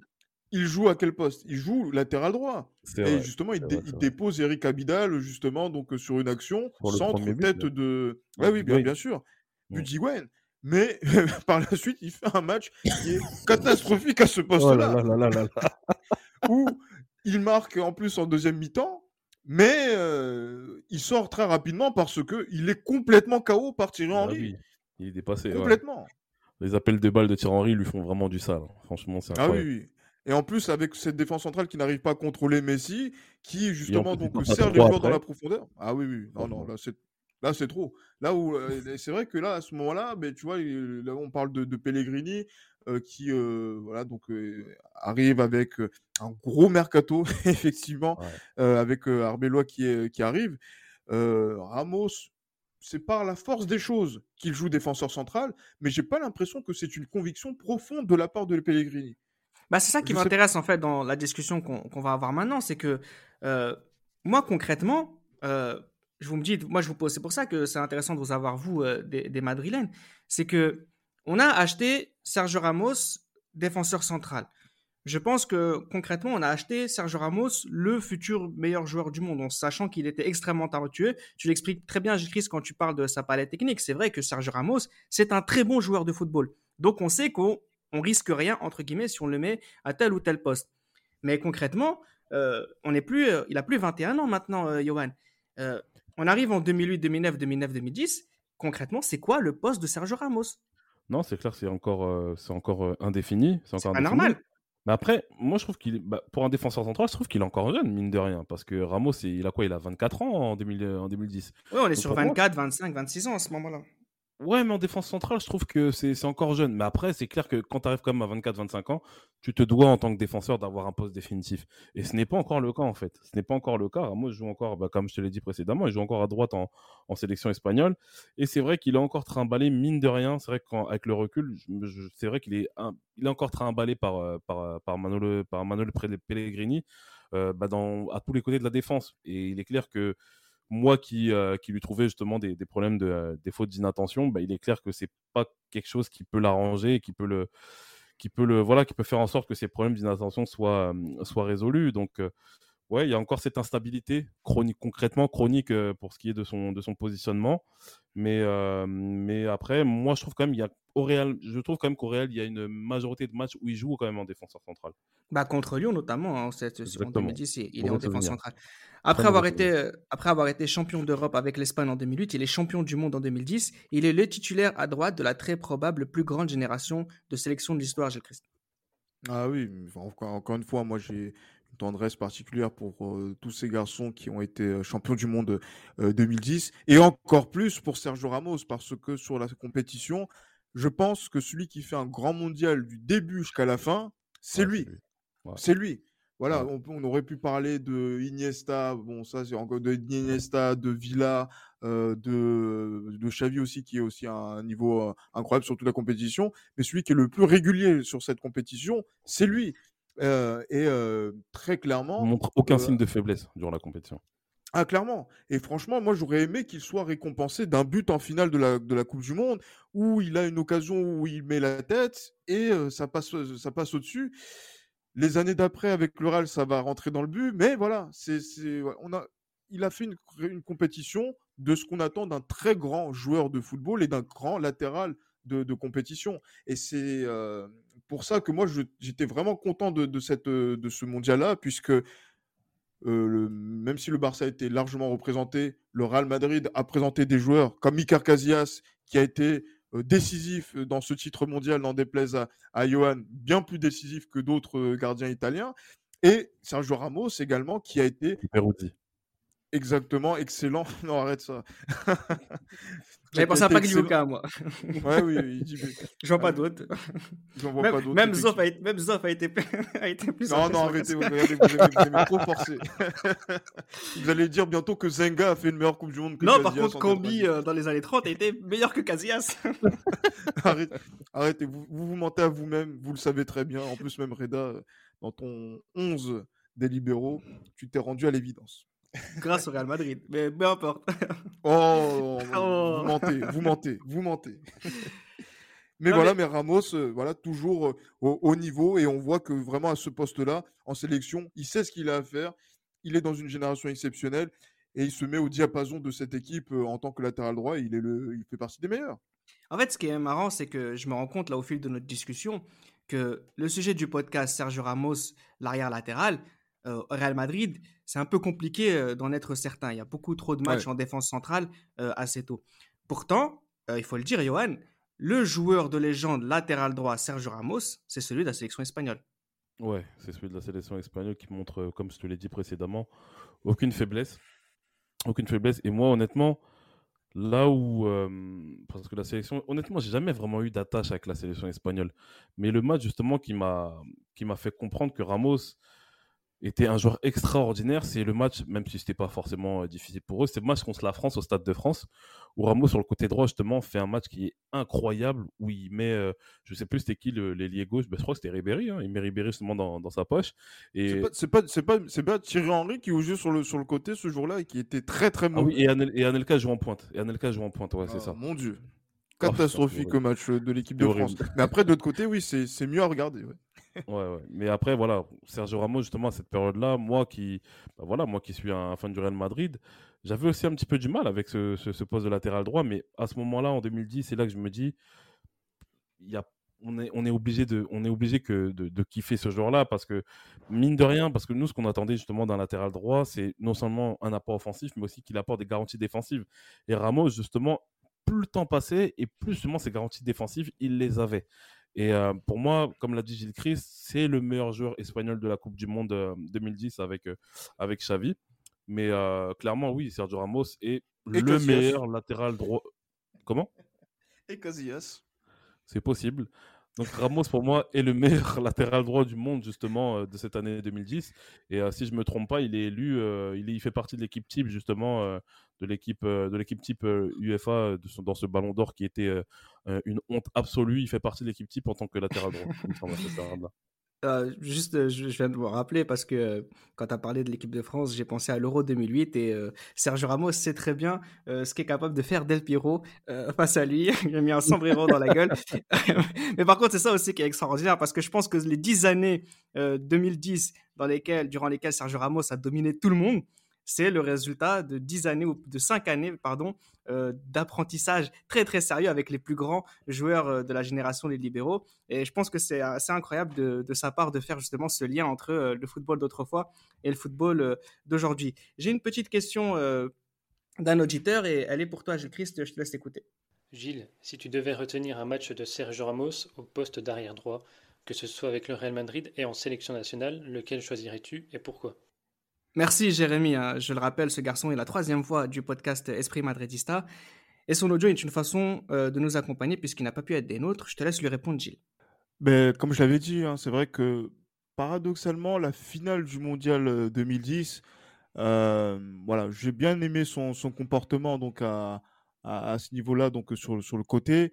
il joue à quel poste? Il joue latéral droit. Et vrai. justement, il, vrai, dépose Eric Abidal, justement, donc euh, sur une action, Pour centre, but, tête de. Ouais, oui, bien, sûr. D'Higuaín. Mais par la suite, il fait un match qui est catastrophique à ce Oh là poste-là là là là là là. où il marque en plus en deuxième mi-temps, mais euh, il sort très rapidement parce que il est complètement KO par Thierry Ah Henry. oui, il est dépassé. ouais. complètement. Les appels de balles de Thierry Henry lui font vraiment du sale. Franchement, c'est Ah oui, incroyable. oui. Et en plus, avec cette défense centrale qui n'arrive pas à contrôler Messi, qui justement donc sert les joueurs dans la profondeur. Ah oui, oui. Non, non, là, c'est. Là, c'est trop. Là où euh, c'est vrai que là, à ce moment-là, ben, tu vois, là, on parle de, de Pellegrini euh, qui euh, voilà donc euh, arrive avec un gros mercato effectivement Ouais. avec Arbeloa qui est, qui arrive. Ramos, c'est par la force des choses qu'il joue défenseur central, mais j'ai pas l'impression que c'est une conviction profonde de la part de Pellegrini. Bah, c'est ça qui sais- m'intéresse en fait dans la discussion qu'on qu'on va avoir maintenant, c'est que euh, moi concrètement, euh, je vous me dis, moi je vous pose, c'est pour ça que c'est intéressant de vous avoir vous euh, des, des Madrilènes, c'est que on a acheté Sergio Ramos défenseur central. Je pense que concrètement, on a acheté Sergio Ramos, le futur meilleur joueur du monde, en sachant qu'il était extrêmement talentueux. Tu l'expliques très bien, Chris, quand tu parles de sa palette technique. C'est vrai que Sergio Ramos, c'est un très bon joueur de football. Donc on sait qu'on on risque rien, entre guillemets, si on le met à tel ou tel poste. Mais concrètement, euh, on est plus, euh, il a plus 21 ans maintenant, euh, Johan. Euh, on arrive en 2008, 2009, 2009, 2010. Concrètement, c'est quoi le poste de Sergio Ramos? Non, c'est clair, c'est encore, c'est encore indéfini. C'est encore pas indéfini. normal. Mais après, moi, je trouve qu'il bah, pour un défenseur central, je trouve qu'il est encore jeune, mine de rien. Parce que Ramos, il a quoi? Il a 24 ans en, 2000 euh, en 2010. Oui, on est Donc sur pour moi- 24, 25, 26 ans à ce moment-là. Ouais, mais en défense centrale, je trouve que c'est encore jeune. Mais après, c'est clair que quand tu arrives quand même à 24-25 ans, tu te dois en tant que défenseur d'avoir un poste définitif. Et ce n'est pas encore le cas, en fait. Ce n'est pas encore le cas. Ramos joue encore, bah, comme je te l'ai dit précédemment, il joue encore à droite en, sélection espagnole. Et c'est vrai qu'il est encore trimballé, mine de rien. C'est vrai qu'avec le recul, je je- c'est vrai qu'il est, est encore trimballé par, euh, par, euh, par, Manolo, par Manuel Pre- Pellegrini euh, bah, à tous les côtés de la défense. Et il est clair que moi qui, euh, qui lui trouvais justement des, des problèmes de euh, des fautes d'inattention, bah, il est clair que c'est pas quelque chose qui peut l'arranger qui peut le qui peut le voilà qui peut faire en sorte que ces problèmes d'inattention soient euh, soient résolus. Donc ouais, il y a encore cette instabilité chronique concrètement chronique euh, pour ce qui est de son de son positionnement. Mais euh, mais après, moi je trouve quand même il y a au Real, je trouve quand même qu'au Real il y a une majorité de matchs où il joue quand même en défenseur central. Bah, contre Lyon notamment, hein, cette, en Exactement. 2010, il, il est en défense centrale. Après avoir, été, euh, après avoir été champion d'Europe avec l'Espagne en 2008, il est champion du monde en 2010. Il est le titulaire à droite de la très probable plus grande génération de sélection de l'histoire, Gilles Christ. Ah oui, encore, encore une fois, moi j'ai tendresse particulière pour euh, tous ces garçons qui ont été euh, champions du monde euh, 2010 et encore plus pour Sergio Ramos parce que sur la compétition, je pense que celui qui fait un grand mondial du début jusqu'à la fin, c'est Ouais, lui. c'est lui. Ouais. C'est lui. Voilà, Ouais. on, aurait pu parler de Iniesta, bon ça c'est encore de Iniesta, de Villa, euh, de, de Xavi aussi qui est aussi à un niveau euh, incroyable sur toute la compétition, mais celui qui est le plus régulier sur cette compétition, c'est lui. Euh, et euh, très Il clairement, montre aucun euh, signe de faiblesse durant la compétition. ah, clairement. Et franchement, moi, j'aurais aimé qu'il soit récompensé d'un but en finale de la, de la Coupe du Monde, où il a une occasion où il met la tête et ça passe, ça passe au-dessus. Les années d'après, avec le Real, ça va rentrer dans le but. Mais voilà, c'est, on a, il a fait une, une compétition de ce qu'on attend d'un très grand joueur de football et d'un grand latéral de, de compétition. Et c'est euh, pour ça que moi, j'étais vraiment content de, euh, ce mondial-là, puisque euh, même si le Barça était largement représenté, le Real Madrid a présenté des joueurs comme Iker Casillas, qui a été euh, décisif dans ce titre mondial, n'en déplaise à, à Johan, bien plus décisif que d'autres gardiens italiens. Et Sergio Ramos également, qui a été. Exactement excellent. non, arrête ça. J'avais pensé à. Pagliuca, moi. Ouais, oui, il dit. Je vois pas d'autres. J'en vois pas Même, d'autres. même Zoff a été, même Zoff a été, a été plus Non, non, arrêtez, vous, regardez, vous avez, vous avez trop forcé. vous allez dire bientôt que Zenga a fait une meilleure Coupe du Monde que Non, par contre, 90. euh, dans les années 30, a été meilleur que Casillas. Arrête- Arrêtez, vous, vous vous mentez à vous-même, vous le savez très bien. En plus, même Reda, euh, dans ton 11 des libéraux, tu t'es rendu à l'évidence. Grâce au Real Madrid. Mais peu importe. Oh, Oh. vous mentez, vous mentez, vous mentez. Mais Non, voilà, mais Ramos, euh, voilà, toujours euh, au haut niveau et on voit que vraiment à ce poste-là, en sélection, il sait ce qu'il a à faire. Il est dans une génération exceptionnelle et il se met au diapason de cette équipe euh, en tant que latéral droit. et il est le, il fait partie des meilleurs. En fait, ce qui est marrant, c'est que je me rends compte, là, au fil de notre discussion, que le sujet du podcast Sergio Ramos, l'arrière latéral, euh, Real Madrid, c'est un peu compliqué euh, d'en être certain. Il y a beaucoup trop de matchs Ouais. en défense centrale euh, assez tôt. Pourtant, euh, il faut le dire, Johan, le joueur de légende latéral droit Sergio Ramos, c'est celui de la sélection espagnole. Ouais, c'est celui de la sélection espagnole qui montre, comme je te l'ai dit précédemment, aucune faiblesse. Aucune faiblesse. Et moi, honnêtement, là où. parce que la sélection. Honnêtement, j'ai jamais vraiment eu d'attache avec la sélection espagnole. Mais le match, justement, qui m'a qui m'a fait comprendre que Ramos était un joueur extraordinaire, c'est le match, même si c'était pas forcément euh, difficile pour eux, c'est le match contre la France au Stade de France, où Ramos, sur le côté droit, justement, fait un match qui est incroyable, où il met. euh, je sais plus c'était qui l'ailier gauche, ben, je crois que c'était Ribéry, hein, il met Ribéry justement dans, dans sa poche. Et, C'est pas, c'est pas, c'est pas, pas Thierry Henry qui jouait sur le, sur le côté ce jour-là et qui était très très Ah mauvais. oui, et, Anel- et Anelka joue en pointe. Et Anelka joue en pointe, ouais, c'est Ah, ça. Mon Dieu. Oh, Catastrophique c'est match euh, de l'équipe de France. Mais après, de l'autre côté, oui, c'est c'est mieux à regarder. ouais. Ouais. Mais après, voilà, Sergio Ramos, justement, à cette période-là, moi qui, bah voilà, moi qui suis un fan du Real Madrid, j'avais aussi un petit peu du mal avec ce, ce- poste de latéral droit. Mais à ce moment-là, en 2010, c'est là que je me dis, y a, on, est, on est obligé, de, on est obligé que de, de kiffer ce joueur-là parce que, mine de rien, parce que nous, ce qu'on attendait justement d'un latéral droit, c'est non seulement un apport offensif, mais aussi qu'il apporte des garanties défensives. Et Ramos, justement, plus le temps passait et plus justement ces garanties défensives, il les avait. Et euh, pour moi, comme l'a dit Gilles Christ, c'est le meilleur joueur espagnol de la Coupe du Monde euh, 2010 avec, euh, avec Xavi. Mais euh, clairement, oui, Sergio Ramos est le meilleur latéral droit. Comment? Et Casillas. C'est possible. Donc Ramos, pour moi, est le meilleur latéral droit du monde, justement, euh, de cette année 2010. Et euh, si je ne me trompe pas, il est élu, euh, il, est- il fait partie de l'équipe type, justement, euh, de l'équipe euh, de l'équipe type UEFA de dans ce ballon d'or qui était une honte absolue. Il fait partie de l'équipe type en tant que latéral droit. Euh, juste, euh, je, viens de me rappeler parce que euh, quand tu as parlé de l'équipe de France, j'ai pensé à l'Euro 2008 et euh, Sergio Ramos sait très bien euh, ce qu'est capable de faire Del Piero euh, face à lui. Il a mis un sombrero dans la gueule. Mais par contre, c'est ça aussi qui est extraordinaire parce que je pense que les 10 années euh, 2010 dans lesquelles, durant lesquelles Sergio Ramos a dominé tout le monde, c'est le résultat de 10 années ou de 5 années pardon, euh, d'apprentissage très très sérieux avec les plus grands joueurs euh, de la génération des libéraux. Et je pense que c'est assez incroyable de, sa part de faire justement ce lien entre euh, le football d'autrefois et le football euh, d'aujourd'hui. J'ai une petite question euh, d'un auditeur et elle est pour toi, Gilles Christ, je te laisse écouter. Gilles, si tu devais retenir un match de Sergio Ramos au poste d'arrière droit, que ce soit avec le Real Madrid et en sélection nationale, lequel choisirais-tu et pourquoi? Merci Jérémy, hein. je le rappelle, ce garçon est la troisième fois du podcast Esprit Madridista. Et son audio est une façon euh, de nous accompagner puisqu'il n'a pas pu être des nôtres. Je te laisse lui répondre, Gilles. Mais comme je l'avais dit, hein, c'est vrai que paradoxalement, la finale du mondial 2010, euh, voilà, j'ai bien aimé son, comportement donc à, à, ce niveau-là, donc sur, sur le côté.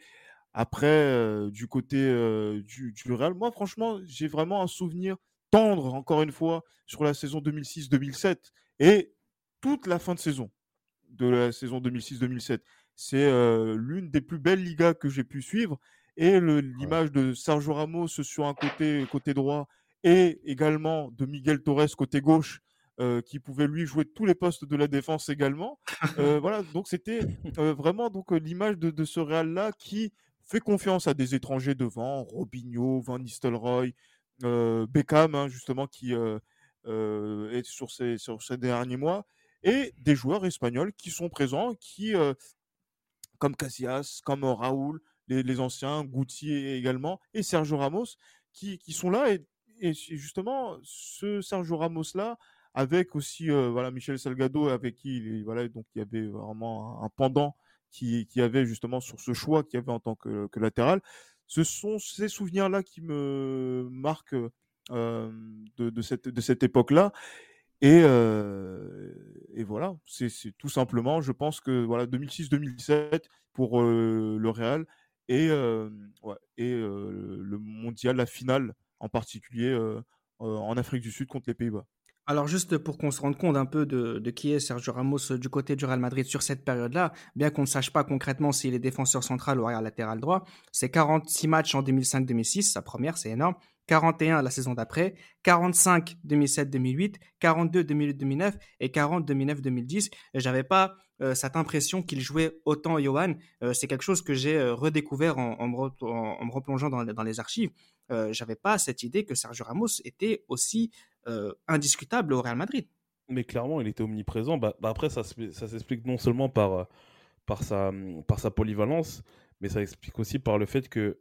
Après, euh, du côté euh, du, du Real, moi franchement, j'ai vraiment un souvenir tendre, encore une fois, sur la saison 2006-2007 et toute la fin de saison de la saison 2006-2007. C'est euh, l'une des plus belles ligas que j'ai pu suivre. Et l'image de Sergio Ramos sur un côté, côté droit et également de Miguel Torres côté gauche, euh, qui pouvait lui jouer tous les postes de la défense également. Euh, voilà, donc c'était vraiment donc l'image de, de ce Real-là qui fait confiance à des étrangers devant, Robinho, Van Nistelrooy, Beckham, hein, justement, qui euh, euh, est sur ces, derniers mois, et des joueurs espagnols qui sont présents, qui, euh, comme Casillas, comme euh, Raoul, les, anciens, Goutier également, et Sergio Ramos, qui, qui sont là. Et, justement, ce Sergio Ramos-là, avec aussi euh, voilà, Michel Salgado, avec qui il, voilà, donc, il y avait vraiment un, un pendant qui, qui avait justement sur ce choix qu'il y avait en tant que, que latéral. Ce sont ces souvenirs-là qui me marquent euh, de, cette, époque-là. Et, euh, voilà, c'est tout simplement, je pense que voilà, 2006-2007 pour euh, le Real et, le mondial, la finale en particulier en Afrique du Sud contre les Pays-Bas. Alors juste pour qu'on se rende compte un peu de, qui est Sergio Ramos euh, du côté du Real Madrid sur cette période-là, bien qu'on ne sache pas concrètement s'il est défenseur central ou arrière latéral droit, c'est 46 matchs en 2005-2006, sa première, c'est énorme, 41 la saison d'après, 45 2007-2008, 42 2008-2009 et 40 2009-2010. Et J'avais pas euh, cette impression qu'il jouait autant Johan. Euh, c'est quelque chose que j'ai redécouvert en, me replongeant dans, dans les archives. J'avais pas cette idée que Sergio Ramos était aussi euh, indiscutable au Real Madrid. Mais clairement, il était omniprésent. Bah, bah après, ça, ça s'explique non seulement par, euh, sa, par sa polyvalence, mais ça explique aussi par le fait que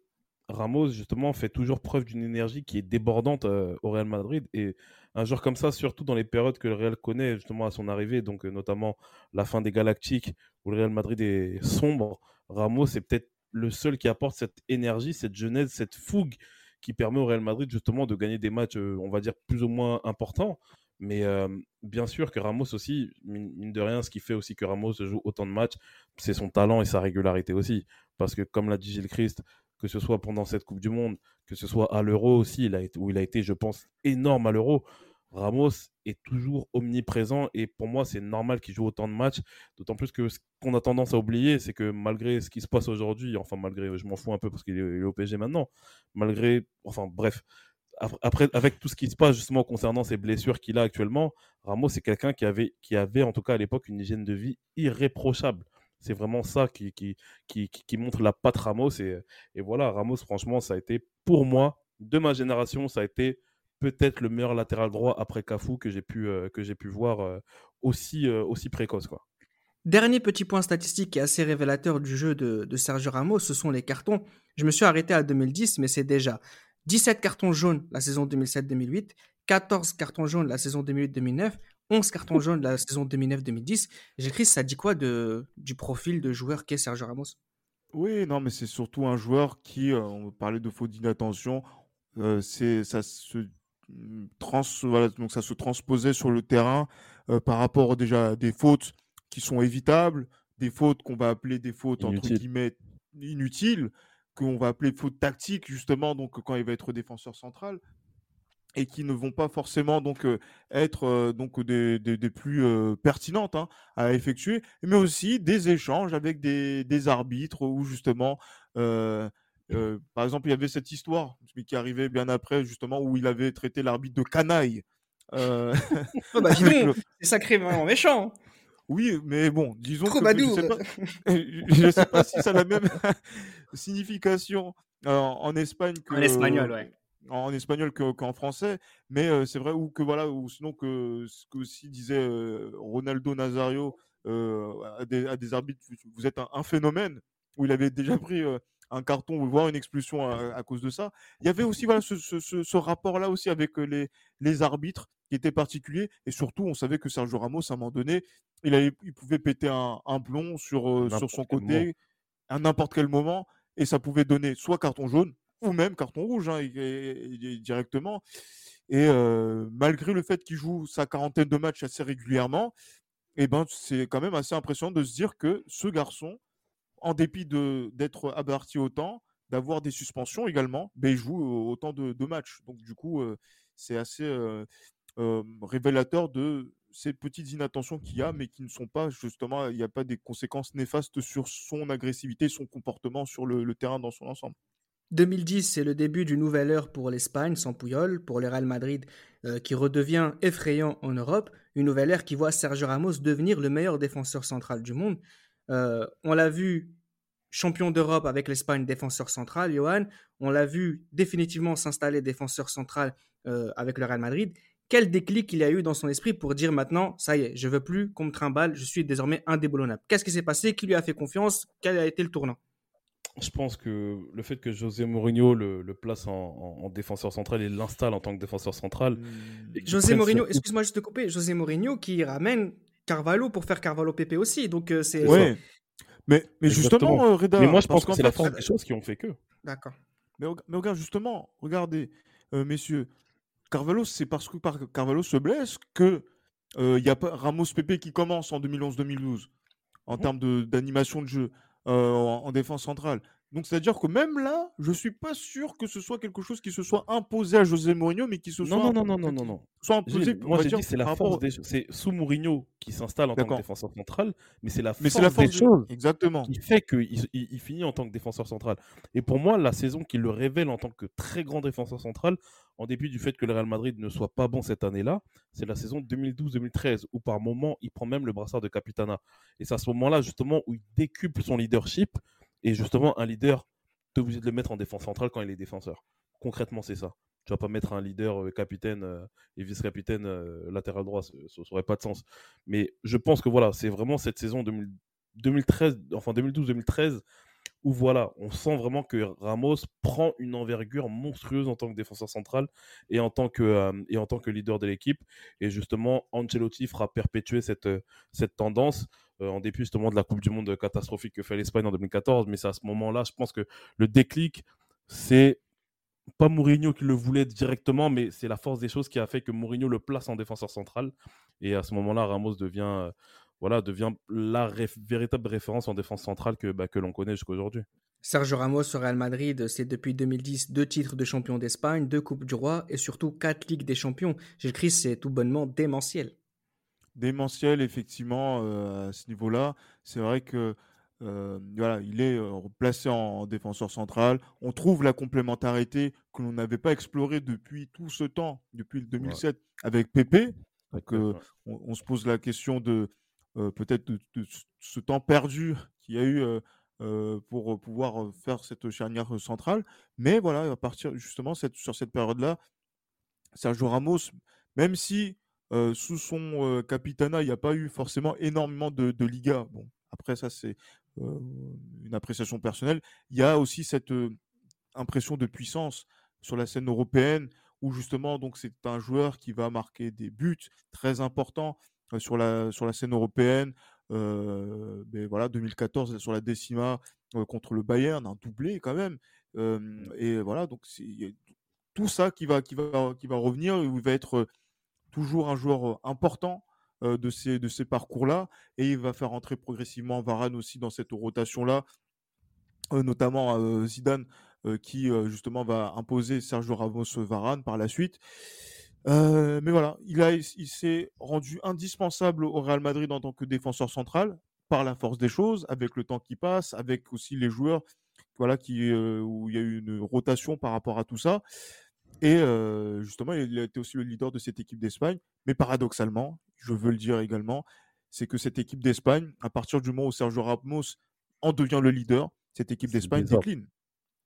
Ramos, justement, fait toujours preuve d'une énergie qui est débordante euh, au Real Madrid. Et un joueur comme ça, surtout dans les périodes que le Real connaît, justement, à son arrivée, donc notamment la fin des Galactiques, où le Real Madrid est sombre, Ramos est peut-être le seul qui apporte cette énergie, cette jeunesse, cette fougue qui permet au Real Madrid, justement, de gagner des matchs, euh, on va dire, plus ou moins importants. Mais euh, bien sûr que Ramos aussi, mine, de rien, ce qui fait aussi que Ramos joue autant de matchs, c'est son talent et sa régularité aussi. Parce que comme l'a dit Gilles Christ, que ce soit pendant cette Coupe du Monde, que ce soit à l'Euro aussi, il a où il a été, je pense, énorme à l'Euro. Ramos est toujours omniprésent et pour moi, c'est normal qu'il joue autant de matchs. D'autant plus que ce qu'on a tendance à oublier, c'est que malgré ce qui se passe aujourd'hui, enfin, malgré, je m'en fous un peu parce qu'il est, au PSG maintenant, malgré, enfin, bref, après, avec tout ce qui se passe justement concernant ces blessures qu'il a actuellement, Ramos c'est quelqu'un qui avait, qui avait en tout cas à l'époque une hygiène de vie irréprochable. C'est vraiment ça qui, qui, qui, montre la patte Ramos. Et voilà, Ramos, franchement, ça a été pour moi, de ma génération, ça a été peut-être le meilleur latéral droit après Cafu que j'ai pu, euh, que j'ai pu voir euh, aussi, euh, aussi précoce. Quoi. Dernier petit point statistique qui est assez révélateur du jeu de, de Sergio Ramos, ce sont les cartons. Je me suis arrêté à 2010, mais c'est déjà 17 cartons jaunes la saison 2007-2008, 14 cartons jaunes la saison 2008-2009, 11 cartons jaunes la saison 2009-2010. J'écris, ça dit quoi de, du profil de joueur qu'est Sergio Ramos? Oui, non, mais c'est surtout un joueur qui, euh, on parlait de faute d'inattention, euh, c'est ça se trans, voilà, donc ça se transposait sur le terrain euh, par rapport déjà à des fautes qui sont évitables, des fautes qu'on va appeler des fautes Inutile. entre guillemets inutiles, qu'on va appeler fautes tactiques justement, donc quand il va être défenseur central et qui ne vont pas forcément donc euh, être euh, donc des, des, des plus euh, pertinentes hein, à effectuer, mais aussi des échanges avec des, des arbitres où justement, euh, par exemple, il y avait cette histoire qui arrivait bien après justement où il avait traité l'arbitre de canaille. oh bah, le... c'est sacrément méchant. Oui, mais bon, disons Trop que je sais pas, je sais pas si ça a la même signification en, en Espagne que En espagnol, ouais en espagnol qu'en qu français, mais euh, c'est vrai ou que voilà ou sinon que ce que aussi disait euh, Ronaldo Nazario euh, à, des, à, des, arbitres, vous êtes un, un, phénomène où il avait déjà pris un carton voire une expulsion à, à, cause de ça. Il y avait aussi voilà ce, ce, ce, ce rapport là aussi avec les, les arbitres qui était particulier et surtout on savait que Sergio Ramos à un moment donné il, avait, il pouvait péter un, un blond sur, euh, sur son côté à n'importe quel moment et ça pouvait donner soit carton jaune ou même carton rouge hein, directement. Et euh, malgré le fait qu'il joue sa quarantaine de matchs assez régulièrement, eh ben, c'est quand même assez impressionnant de se dire que ce garçon, en dépit d'être averti autant, d'avoir des suspensions également, ben, il joue autant de, matchs. Donc du coup, euh, c'est assez euh, révélateur de ces petites inattentions qu'il y a, mais qui ne sont pas justement, il n'y a pas des conséquences néfastes sur son agressivité, son comportement sur le terrain dans son ensemble. 2010, c'est le début d'une nouvelle ère pour l'Espagne sans Puyol, pour le Real Madrid euh, qui redevient effrayant en Europe, une nouvelle ère qui voit Sergio Ramos devenir le meilleur défenseur central du monde. Euh, on l'a vu champion d'Europe avec l'Espagne défenseur central, Johan. On l'a vu définitivement s'installer défenseur central euh, avec le Real Madrid. Quel déclic il a eu dans son esprit pour dire maintenant, ça y est, je veux plus qu'on me trimballe, je suis désormais indéboulonnable. Qu'est-ce qui s'est passé Qui lui a fait confiance? Quel a été le tournant? Je pense que le fait que José Mourinho le, place en, défenseur central et l'installe en tant que défenseur central. Hmm. José Mourinho, excuse-moi juste de couper, José Mourinho qui ramène Carvalho pour faire Carvalho PP aussi. Donc euh, c'est. Ouais. Mais, mais justement, euh, Reda, Mais moi je pense que c'est la force des choses qui ont fait que. D'accord. Mais, mais, regarde, justement, regardez, euh, messieurs, Carvalho, c'est parce que Carvalho se blesse que il y a pas Ramos PP qui commence en 2011-2012 en termes d'animation de jeu. Euh, en, défense centrale. Donc, c'est-à-dire que même là, je suis pas sûr que ce soit quelque chose qui se soit imposé à José Mourinho, mais qui se soit. Non, non, non, non, non, non. Soit imposé. Moi, j'ai dit c'est la force des C'est sous Mourinho qui s'installe en tant que défenseur central, mais c'est la force, la force des choses Exactement. qui fait qu'il il, finit en tant que défenseur central. Et pour moi, la saison qui le révèle en tant que très grand défenseur central, en dépit du fait que le Real Madrid ne soit pas bon cette année-là, c'est la saison 2012-2013, où par moment, il prend même le brassard de Capitana. Et c'est à ce moment-là, justement, où il décuple son leadership. Et justement, un leader, tu es obligé de le mettre en défense centrale quand il est défenseur. Concrètement, c'est ça. Tu vas pas mettre un leader euh, capitaine euh, et vice-capitaine euh, latéral droit, ça n'aurait pas de sens. Mais je pense que voilà, c'est vraiment cette saison 2013, enfin 2012-2013 où voilà, on sent vraiment que Ramos prend une envergure monstrueuse en tant que défenseur central et en tant que, leader de l'équipe. Et justement, Ancelotti fera perpétuer cette, cette tendance en dépit justement de la Coupe du Monde catastrophique que fait l'Espagne en 2014. Mais c'est à ce moment-là, je pense que le déclic, c'est pas Mourinho qui le voulait directement, mais c'est la force des choses qui a fait que Mourinho le place en défenseur central. Et à ce moment-là, Ramos devient voilà, devient la véritable référence en défense centrale que, bah, que l'on connaît jusqu'à aujourd'hui. Sergio Ramos au Real Madrid, c'est depuis 2010 deux titres de champion d'Espagne, deux Coupes du Roi et surtout quatre Ligues des Champions. Gilles Christ, c'est tout bonnement démentiel. Démentiel, effectivement, euh, à ce niveau-là. C'est vrai que euh, voilà, il est euh, placé en, défenseur central. On trouve la complémentarité que l'on n'avait pas explorée depuis tout ce temps, depuis le 2007, avec Pépé. Donc, on, se pose la question de peut-être de, ce temps perdu qu'il y a eu pour pouvoir faire cette charnière centrale. Mais voilà, à partir justement cette, sur cette période-là, Sergio Ramos, même si sous son capitana, il n'y a pas eu forcément énormément de, de Liga. Bon, après ça, c'est une appréciation personnelle. Il y a aussi cette impression de puissance sur la scène européenne où justement donc c'est un joueur qui va marquer des buts très importants sur la, sur la scène européenne. mais voilà, 2014 sur la décima contre le Bayern, un doublé quand même. et voilà, donc c'est tout ça qui va, qui va, qui va revenir. Il va être toujours un joueur important de ces, de ces parcours-là. Et il va faire entrer progressivement Varane aussi dans cette rotation-là, notamment Zidane qui justement va imposer Sergio Ramos Varane par la suite. Mais voilà, il, il s'est rendu indispensable au Real Madrid en tant que défenseur central par la force des choses, avec le temps qui passe, avec aussi les joueurs, voilà, qui, où il y a eu une rotation par rapport à tout ça. Et euh, justement, il a été aussi le leader de cette équipe d'Espagne. Mais paradoxalement, je veux le dire également, c'est que cette équipe d'Espagne, à partir du moment où Sergio Ramos en devient le leader, cette équipe d'Espagne décline.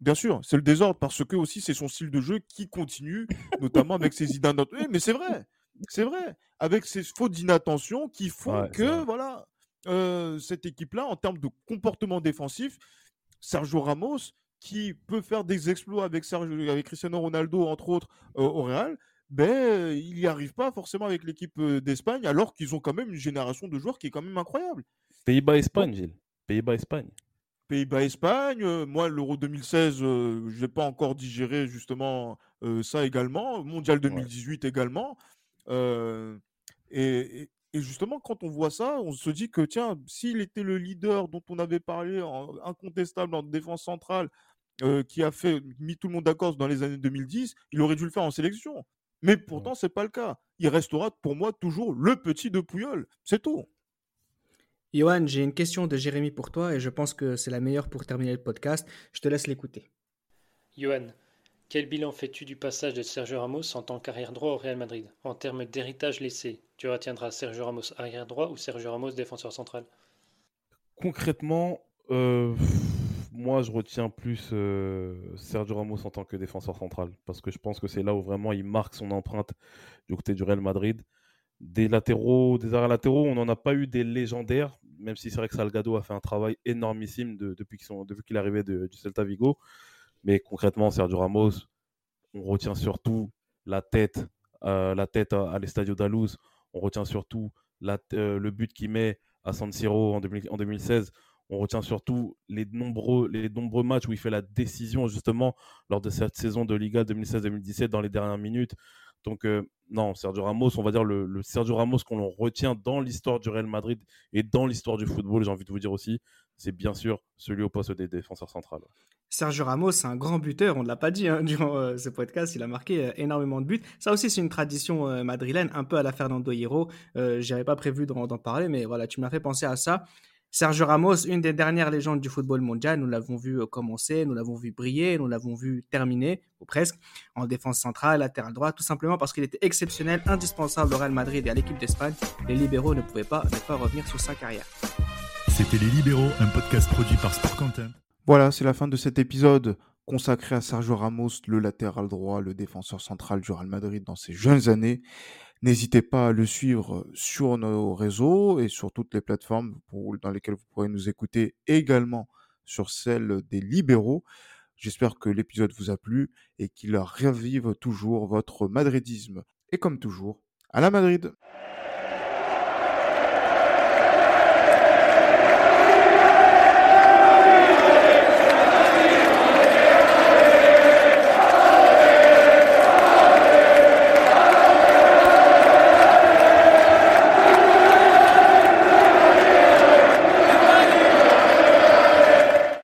Bien sûr, c'est le désordre parce que aussi c'est son style de jeu qui continue, notamment avec ses idées eh, mais c'est vrai, c'est vrai, avec ses fautes d'inattention qui font que voilà euh, cette équipe-là, en termes de comportement défensif, Sergio Ramos qui peut faire des exploits avec Sergio, avec Cristiano Ronaldo entre autres euh, au Real, ben, il n'y arrive pas forcément avec l'équipe d'Espagne, alors qu'ils ont quand même une génération de joueurs qui est quand même incroyable. Pays-Bas-Espagne, Gilles. Pays-Bas-Espagne. Pays-Bas-Espagne, moi, l'Euro 2016, je n'ai pas encore digéré justement ça également. Mondial 2018 également. et, et justement, quand on voit ça, on se dit que, tiens, s'il était le leader dont on avait parlé, incontestable en défense centrale, qui a fait mis tout le monde d'accord dans les années 2010, il aurait dû le faire en sélection. Mais pourtant, ce n'est pas le cas. Il restera pour moi toujours le petit de Pouyol. C'est tout. Johan, j'ai une question de Jérémy pour toi et je pense que c'est la meilleure pour terminer le podcast. Je te laisse l'écouter. Johan, quel bilan fais-tu du passage de Sergio Ramos en tant qu'arrière droit au Real Madrid? En termes d'héritage laissé, tu retiendras Sergio Ramos arrière droit ou Sergio Ramos défenseur central? Concrètement, euh, moi je retiens plus euh, Sergio Ramos en tant que défenseur central parce que je pense que c'est là où vraiment il marque son empreinte du côté du Real Madrid. Des latéraux, des arrières latéraux, on n'en a pas eu des légendaires, même si c'est vrai que Salgado a fait un travail énormissime depuis qu'il est arrivé du Celta Vigo. Mais concrètement, Sergio Ramos, on retient surtout la tête, euh, la tête à, l'Estadio d'Aluz. On retient surtout euh, le but qu'il met à San Siro en, 2016. On retient surtout les nombreux, les nombreux matchs où il fait la décision justement lors de cette saison de Liga 2016-2017 dans les dernières minutes. Donc euh, non, Sergio Ramos, on va dire le, Sergio Ramos qu'on retient dans l'histoire du Real Madrid et dans l'histoire du football, j'ai envie de vous dire aussi, c'est bien sûr celui au poste des défenseurs centrales. Sergio Ramos, c'est un grand buteur, on ne l'a pas dit hein, durant euh, ce podcast, il a marqué euh, énormément de buts. Ça aussi, c'est une tradition madrilène, un peu à la Fernando Hierro. Je n'avais pas prévu d'en parler, mais voilà, tu m'as fait penser à ça. Sergio Ramos, une des dernières légendes du football mondial, nous l'avons vu commencer, nous l'avons vu briller, nous l'avons vu terminer, ou presque, en défense centrale, latéral droit, tout simplement parce qu'il était exceptionnel, indispensable au Real Madrid et à l'équipe d'Espagne. Les libéraux ne pouvaient pas ne pas revenir sur sa carrière. C'était Les Libéraux, un podcast produit par Sport Content. Voilà, c'est la fin de cet épisode consacré à Sergio Ramos, le latéral droit, le défenseur central du Real Madrid dans ses jeunes années. N'hésitez pas à le suivre sur nos réseaux et sur toutes les plateformes dans lesquelles vous pourrez nous écouter également sur celle des libéraux. J'espère que l'épisode vous a plu et qu'il ravive toujours votre madridisme. Et comme toujours, à la Madrid